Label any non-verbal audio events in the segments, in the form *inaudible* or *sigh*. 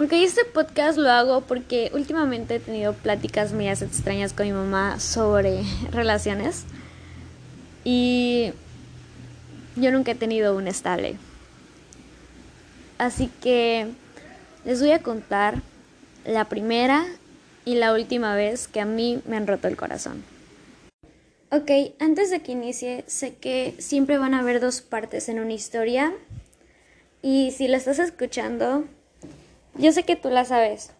Ok, este podcast lo hago porque últimamente he tenido pláticas mías extrañas con mi mamá sobre *laughs* relaciones y yo nunca he tenido un estable. Así que les voy a contar la primera y la última vez que a mí me han roto el corazón. Ok, antes de que inicie, sé que siempre van a haber dos partes en una historia y si la estás escuchando, yo sé que tú la sabes,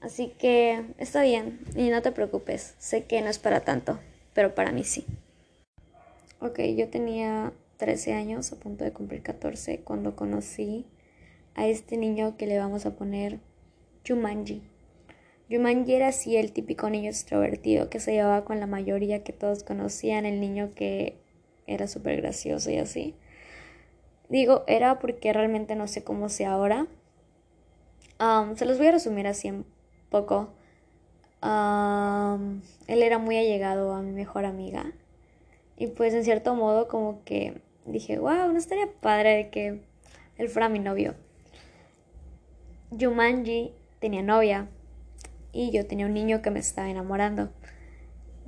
así que está bien y no te preocupes, sé que no es para tanto, pero para mí sí. Ok, yo tenía 13 años, a punto de cumplir 14, cuando conocí a este niño que le vamos a poner Jumanji. Jumanji era así el típico niño extrovertido que se llevaba con la mayoría que todos conocían, el niño que era súper gracioso y así. Digo, era porque realmente no sé cómo sea ahora, se los voy a resumir así un poco. él era muy allegado a mi mejor amiga. Y pues en cierto modo como que dije, wow, no estaría padre de que él fuera mi novio. Yumanji tenía novia y yo tenía un niño que me estaba enamorando.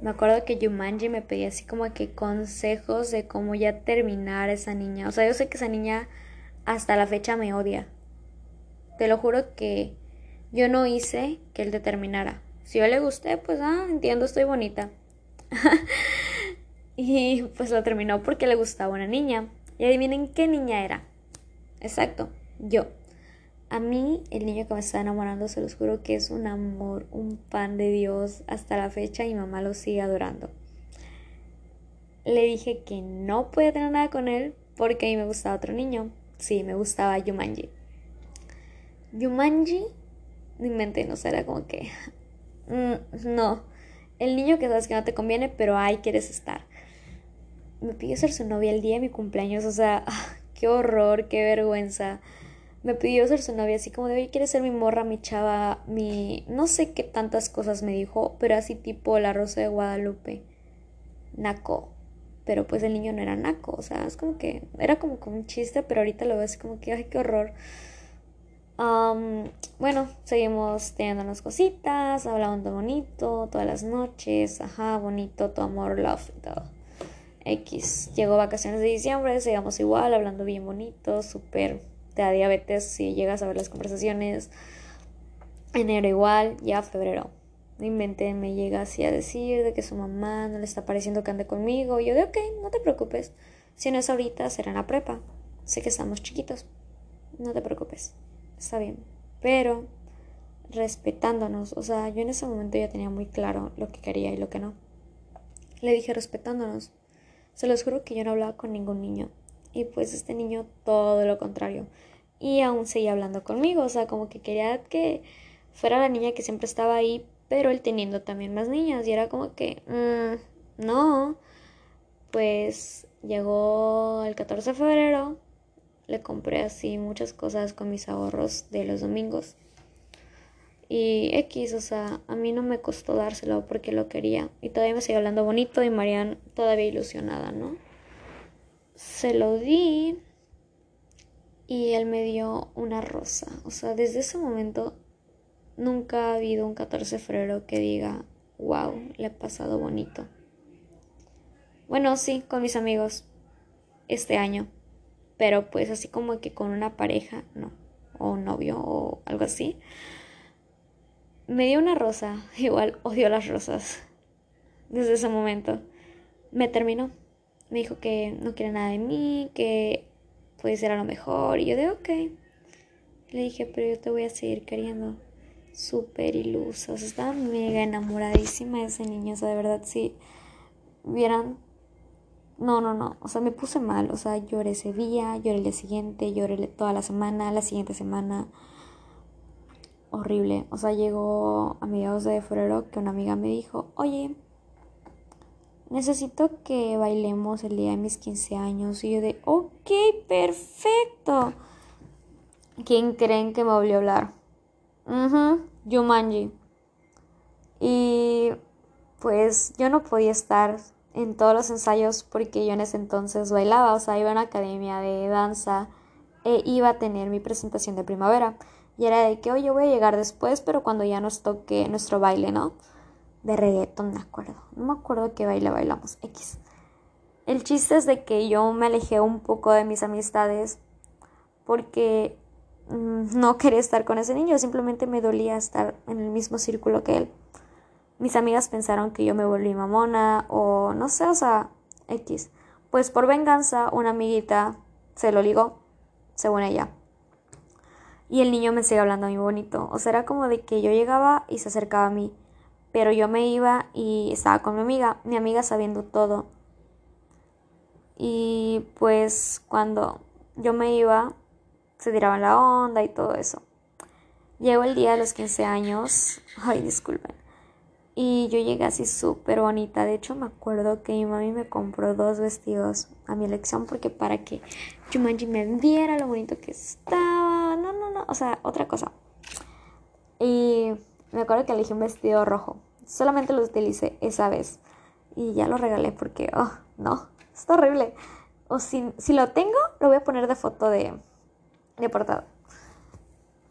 Me acuerdo que Yumanji me pedía así como que consejos de cómo ya terminar esa niña. O sea, yo sé que esa niña hasta la fecha me odia. Te lo juro que yo no hice que él determinara. Si yo le gusté, pues ah, entiendo, estoy bonita. *laughs* y pues lo terminó porque le gustaba una niña. Y adivinen qué niña era. Exacto, yo. A mí, el niño que me está enamorando, se los juro que es un amor, un pan de Dios. Hasta la fecha y mamá lo sigue adorando. Le dije que no podía tener nada con él porque a mí me gustaba otro niño. Sí, me gustaba Yumanji. Yumanji, mi mente no será como que. Mm, no. El niño que sabes que no te conviene, pero ahí quieres estar. Me pidió ser su novia el día de mi cumpleaños, o sea, qué horror, qué vergüenza. Me pidió ser su novia, así como de, oye, ¿quieres ser mi morra, mi chava, mi... No sé qué tantas cosas me dijo, pero así tipo la Rosa de Guadalupe. Naco. Pero pues el niño no era naco, o sea, es como que... Era como, como un chiste, pero ahorita lo ves como que, ay, qué horror bueno, seguimos teniendo unas cositas, hablando bonito todas las noches, ajá, bonito, todo amor, love y todo. X. Llegó vacaciones de diciembre, seguimos igual, hablando bien bonito, súper. Te da diabetes si llegas a ver las conversaciones. Enero igual, ya febrero. Mi mente me llega así a decir de que su mamá no le está pareciendo que ande conmigo. Y yo de ok, no te preocupes. Si no es ahorita, será en la prepa. Sé que estamos chiquitos. No te preocupes está bien, pero respetándonos, o sea, yo en ese momento ya tenía muy claro lo que quería y lo que no. Le dije respetándonos. Se los juro que yo no hablaba con ningún niño. Y pues este niño todo lo contrario. Y aún seguía hablando conmigo, o sea, como que quería que fuera la niña que siempre estaba ahí, pero él teniendo también más niñas. Y era como que, mm, no. Pues llegó el 14 de febrero, le compré así muchas cosas con mis ahorros de los domingos. Y X, o sea, a mí no me costó dárselo porque lo quería. Y todavía me sigue hablando bonito y Marian todavía ilusionada, ¿no? Se lo di y él me dio una rosa. O sea, desde ese momento nunca ha habido un 14 de febrero que diga, wow, le ha pasado bonito. Bueno, sí, con mis amigos este año pero pues así como que con una pareja, no, o un novio o algo así. Me dio una rosa, *laughs* igual odio las rosas desde ese momento. Me terminó. Me dijo que no quiere nada de mí, que puede ser a lo mejor. Y yo de ok. Le dije, pero yo te voy a seguir queriendo. Súper ilusa. O sea, estaba mega enamoradísima de ese niño. O sea, de verdad, si vieran no, no, no. O sea, me puse mal. O sea, lloré ese día, lloré el día siguiente, lloré toda la semana, la siguiente semana. Horrible. O sea, llegó a mediados de febrero que una amiga me dijo, oye, necesito que bailemos el día de mis 15 años. Y yo de, ok, perfecto. ¿Quién creen que me volvió a hablar? Uh Yumanji. Y pues yo no podía estar en todos los ensayos porque yo en ese entonces bailaba, o sea, iba a una academia de danza e iba a tener mi presentación de primavera. Y era de que, oye, voy a llegar después, pero cuando ya nos toque nuestro baile, ¿no? De reggaeton, me acuerdo. No me acuerdo qué baile bailamos. X. El chiste es de que yo me alejé un poco de mis amistades porque mm, no quería estar con ese niño, simplemente me dolía estar en el mismo círculo que él. Mis amigas pensaron que yo me volví mamona o no sé, o sea, X. Pues por venganza, una amiguita se lo ligó, según ella. Y el niño me sigue hablando mí bonito. O sea, era como de que yo llegaba y se acercaba a mí. Pero yo me iba y estaba con mi amiga, mi amiga sabiendo todo. Y pues cuando yo me iba, se tiraban la onda y todo eso. Llegó el día de los 15 años. Ay, disculpen. Y yo llegué así súper bonita. De hecho, me acuerdo que mi mami me compró dos vestidos a mi elección porque para que Jumanji me viera lo bonito que estaba. No, no, no. O sea, otra cosa. Y me acuerdo que elegí un vestido rojo. Solamente lo utilicé esa vez. Y ya lo regalé porque, oh, no, está horrible. O si, si lo tengo, lo voy a poner de foto de, de portada.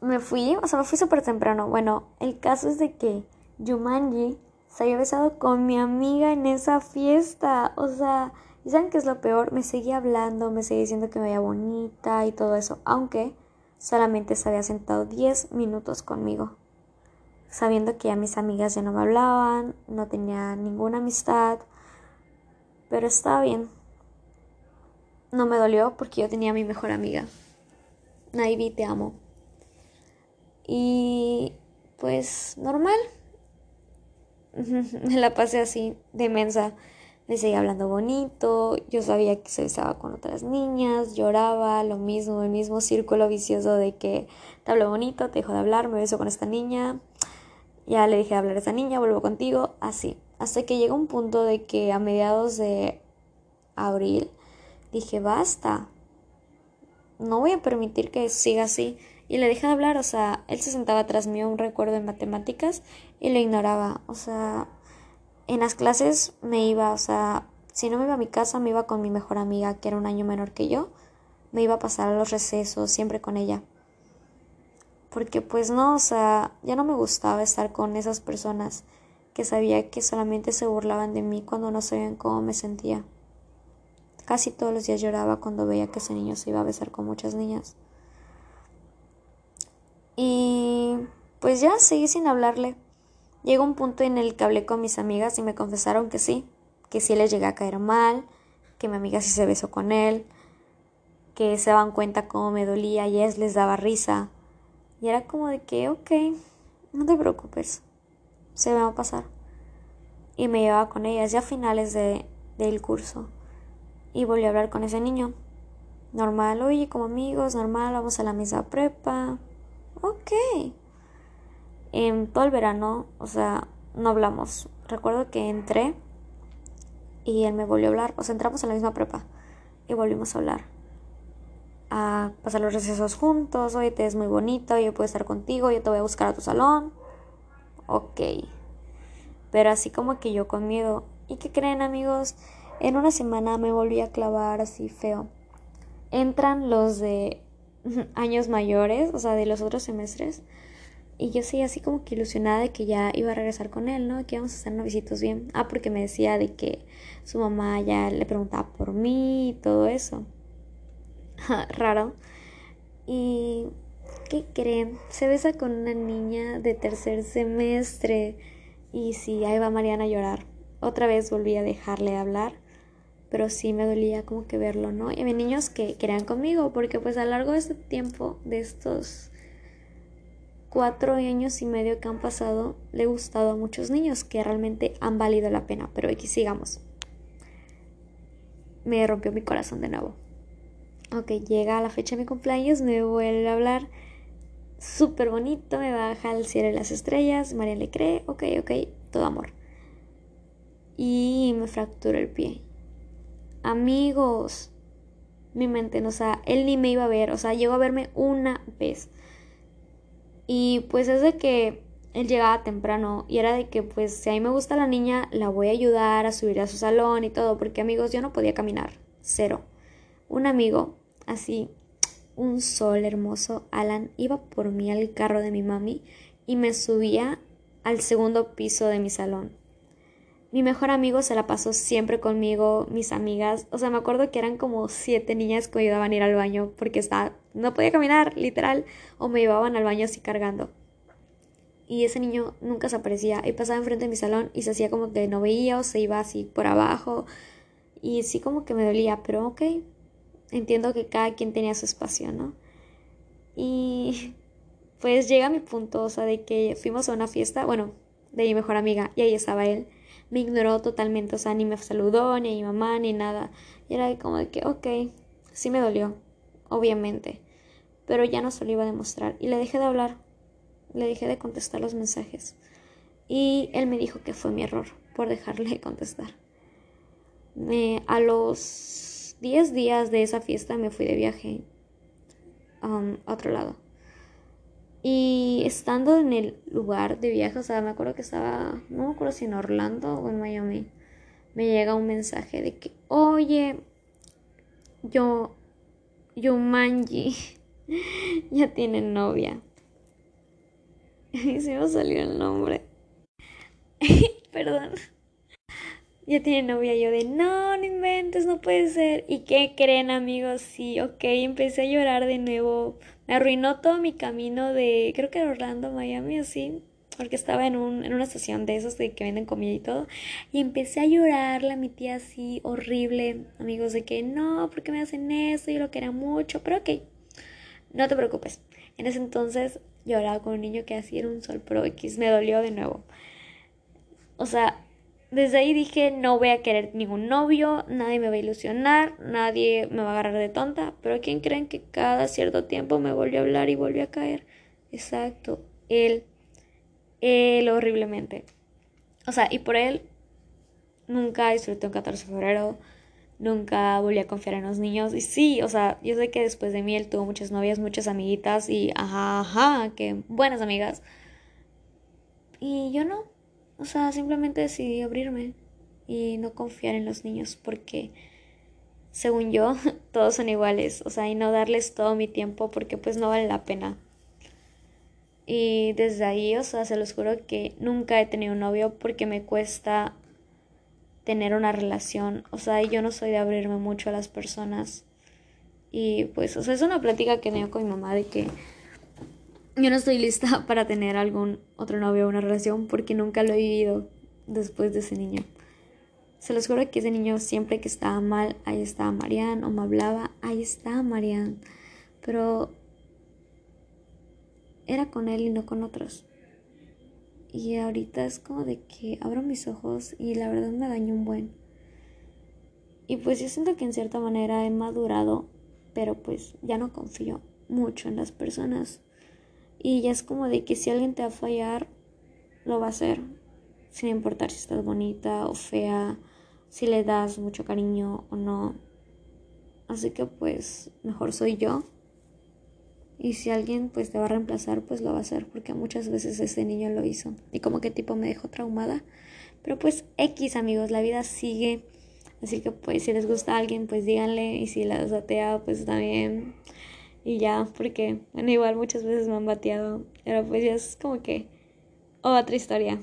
Me fui, o sea, me fui súper temprano. Bueno, el caso es de que Yumanji se había besado con mi amiga en esa fiesta. O sea, ¿y saben qué es lo peor? Me seguía hablando, me seguía diciendo que me veía bonita y todo eso, aunque solamente se había sentado 10 minutos conmigo. Sabiendo que ya mis amigas ya no me hablaban, no tenía ninguna amistad, pero estaba bien. No me dolió porque yo tenía a mi mejor amiga. Naivi, te amo. Y pues normal. Me *laughs* la pasé así de mensa. Me seguía hablando bonito, yo sabía que se besaba con otras niñas, lloraba, lo mismo, el mismo círculo vicioso de que te hablo bonito, te dejo de hablar, me beso con esta niña, ya le dejé de hablar a esa niña, vuelvo contigo, así. Hasta que llega un punto de que a mediados de abril dije, basta, no voy a permitir que siga así. Y le dejé de hablar, o sea, él se sentaba atrás mío, un recuerdo de matemáticas, y lo ignoraba. O sea, en las clases me iba, o sea, si no me iba a mi casa, me iba con mi mejor amiga, que era un año menor que yo. Me iba a pasar a los recesos, siempre con ella. Porque pues no, o sea, ya no me gustaba estar con esas personas que sabía que solamente se burlaban de mí cuando no sabían cómo me sentía. Casi todos los días lloraba cuando veía que ese niño se iba a besar con muchas niñas. Y pues ya seguí sin hablarle. Llegó un punto en el que hablé con mis amigas y me confesaron que sí, que sí les llegué a caer mal, que mi amiga sí se besó con él, que se daban cuenta cómo me dolía y es les daba risa. Y era como de que, ok, no te preocupes, se va a pasar. Y me llevaba con ellas ya a finales de, del curso. Y volví a hablar con ese niño. Normal, oye, como amigos, normal, vamos a la misma prepa. Ok en todo el verano, o sea, no hablamos. Recuerdo que entré y él me volvió a hablar, o sea, entramos en la misma prepa y volvimos a hablar. A pasar los recesos juntos, oye, te es muy bonito, yo puedo estar contigo, yo te voy a buscar a tu salón. Ok. Pero así como que yo con miedo. ¿Y qué creen amigos? En una semana me volví a clavar así feo. Entran los de *laughs* años mayores, o sea, de los otros semestres y yo sí, así como que ilusionada de que ya iba a regresar con él, ¿no? Que íbamos a hacer novicitos bien. Ah, porque me decía de que su mamá ya le preguntaba por mí y todo eso. *laughs* Raro. Y, ¿qué creen? Se besa con una niña de tercer semestre. Y sí, ahí va Mariana a llorar. Otra vez volví a dejarle hablar. Pero sí me dolía como que verlo, ¿no? Y había niños que querían conmigo. Porque pues a lo largo de este tiempo, de estos cuatro años y medio que han pasado le he gustado a muchos niños que realmente han valido la pena. Pero aquí sigamos. Me rompió mi corazón de nuevo. Ok, llega la fecha de mi cumpleaños, me vuelve a hablar. Súper bonito, me baja al cielo de las estrellas. María le cree, ok, ok, todo amor. Y me fracturó el pie. Amigos, mi mente, o sea, él ni me iba a ver, o sea, llegó a verme una vez. Y pues es de que él llegaba temprano y era de que pues si a mí me gusta la niña, la voy a ayudar a subir a su salón y todo, porque amigos, yo no podía caminar, cero. Un amigo, así, un sol hermoso, Alan iba por mí al carro de mi mami y me subía al segundo piso de mi salón. Mi mejor amigo se la pasó siempre conmigo, mis amigas, o sea, me acuerdo que eran como siete niñas que me ayudaban a ir al baño porque estaba, no podía caminar, literal, o me llevaban al baño así cargando. Y ese niño nunca se aparecía y pasaba enfrente de mi salón y se hacía como que no veía o se iba así por abajo y sí como que me dolía, pero ok, entiendo que cada quien tenía su espacio, ¿no? Y *laughs* pues llega mi punto, o sea, de que fuimos a una fiesta, bueno, de mi mejor amiga y ahí estaba él me ignoró totalmente, o sea, ni me saludó, ni a mi mamá, ni nada. Y era como de que, ok, sí me dolió, obviamente, pero ya no se lo iba a demostrar. Y le dejé de hablar, le dejé de contestar los mensajes. Y él me dijo que fue mi error por dejarle de contestar. A los 10 días de esa fiesta me fui de viaje um, a otro lado. Y estando en el lugar de viaje, o sea, me acuerdo que estaba, no me acuerdo si en Orlando o en Miami, me llega un mensaje de que, oye, yo, Yumanji, *laughs* ya tiene novia. *laughs* Y se me salió el nombre. *laughs* Perdón. Ya tiene novia. Yo de, no, no inventes, no puede ser. ¿Y qué creen, amigos? Sí, ok, empecé a llorar de nuevo me arruinó todo mi camino de, creo que era Orlando, Miami, así, porque estaba en, un, en una estación de esos de que venden comida y todo, y empecé a llorarle a mi tía así, horrible, amigos, de que no, ¿por qué me hacen eso? Yo lo quería mucho, pero ok, no te preocupes. En ese entonces lloraba con un niño que así era un sol pro X, me dolió de nuevo. O sea, desde ahí dije, no voy a querer ningún novio, nadie me va a ilusionar, nadie me va a agarrar de tonta, pero ¿quién creen que cada cierto tiempo me volvió a hablar y volvió a caer? Exacto, él, él horriblemente. O sea, y por él nunca disfruté un 14 de febrero, nunca volví a confiar en los niños. Y sí, o sea, yo sé que después de mí él tuvo muchas novias, muchas amiguitas y ajá, ajá, que buenas amigas. Y yo no, o sea, simplemente decidí abrirme y no confiar en los niños porque, según yo, *laughs* todos son iguales. O sea, y no darles todo mi tiempo porque pues no vale la pena. Y desde ahí, o sea, se los juro que nunca he tenido un novio porque me cuesta tener una relación. O sea, yo no soy de abrirme mucho a las personas. Y pues, o sea, es una plática que tengo con mi mamá de que yo no estoy lista *laughs* para tener algún otro novio o una relación porque nunca lo he vivido después de ese niño. Se los juro que ese niño siempre que estaba mal, ahí estaba Marianne, o me hablaba, ahí estaba Marianne. Pero era con él y no con otros. Y ahorita es como de que abro mis ojos y la verdad me daño un buen. Y pues yo siento que en cierta manera he madurado, pero pues ya no confío mucho en las personas. Y ya es como de que si alguien te va a fallar, lo va a hacer. Sin importar si estás bonita o fea, si le das mucho cariño o no. Así que pues mejor soy yo. Y si alguien pues te va a reemplazar, pues lo va a hacer. Porque muchas veces ese niño lo hizo. Y como que tipo me dejó traumada. Pero pues X amigos, la vida sigue. Así que pues si les gusta a alguien, pues díganle. Y si la desatea, pues también y ya, porque, bueno, igual muchas veces me han bateado, pero pues ya es como que otra historia.